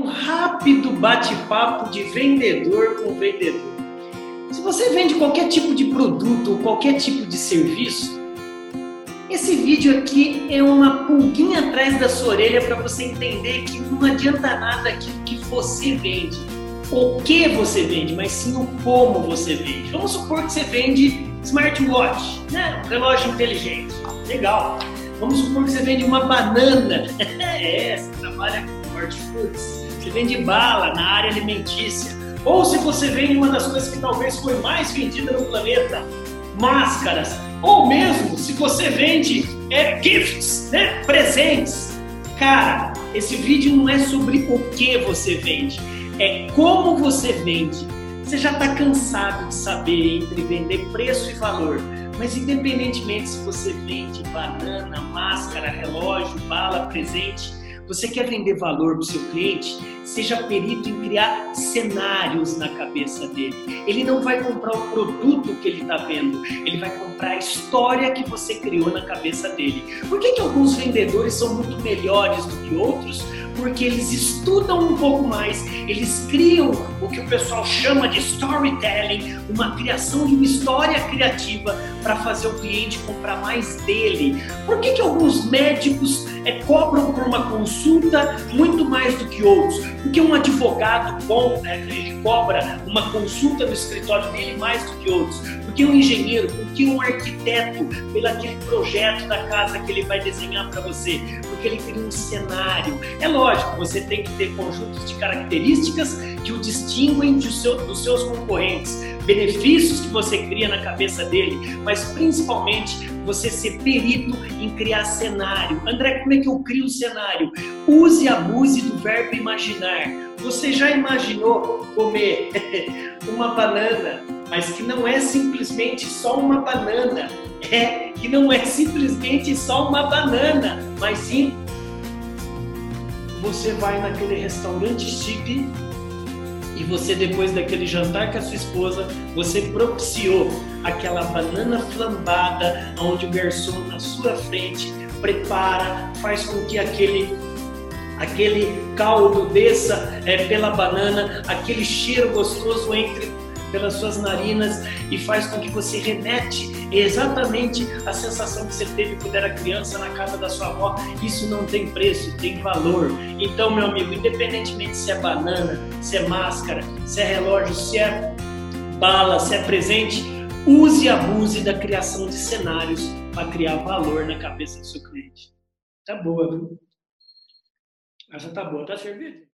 um rápido bate-papo de vendedor com vendedor. Se você vende qualquer tipo de produto ou qualquer tipo de serviço, esse vídeo aqui é uma pulguinha atrás da sua orelha para você entender que não adianta nada aquilo que você vende, o que você vende, mas sim o como você vende. Vamos supor que você vende smartwatch, né? um relógio inteligente. Legal. Vamos supor que você vende uma banana. é, você trabalha com hortifrutis. Você vende bala na área alimentícia. Ou se você vende uma das coisas que talvez foi mais vendida no planeta, máscaras. Ou mesmo se você vende é, gifts, né? presentes. Cara, esse vídeo não é sobre o que você vende, é como você vende. Você já está cansado de saber entre vender preço e valor. Mas independentemente se você vende banana, máscara, relógio, bala, presente, você quer vender valor para o seu cliente? Seja perito em criar cenários na cabeça dele. Ele não vai comprar o produto que ele está vendo, ele vai comprar a história que você criou na cabeça dele. Por que, que alguns vendedores são muito melhores do que outros? Porque eles estudam um pouco mais, eles criam o que o pessoal chama de storytelling, uma criação de uma história criativa para fazer o cliente comprar mais dele. Por que, que alguns médicos é, cobram por uma consulta muito mais do que outros? Porque um advogado bom, né, ele cobra uma consulta no escritório dele mais do que outros. Porque um engenheiro, porque um arquiteto, pelo aquele projeto da casa que ele vai desenhar para você, porque ele cria um cenário. É lógico, você tem que ter conjuntos de características que o distinguem seu, dos seus concorrentes, benefícios que você cria na cabeça dele, mas principalmente você ser perito em criar cenário. André, como é que eu crio um cenário? Use e abuse do verbo imaginar. Você já imaginou comer uma banana, mas que não é simplesmente só uma banana, é que não é simplesmente só uma banana, mas sim você vai naquele restaurante chique e você depois daquele jantar com a sua esposa, você propiciou aquela banana flambada, onde o garçom na sua frente prepara, faz com que aquele aquele caldo desça é, pela banana, aquele cheiro gostoso entre pelas suas narinas e faz com que você remete exatamente a sensação que você teve quando era criança na casa da sua avó. Isso não tem preço, tem valor. Então, meu amigo, independentemente se é banana, se é máscara, se é relógio, se é bala, se é presente, use e abuse da criação de cenários para criar valor na cabeça do seu cliente. Tá boa, viu? Essa tá boa, tá servida?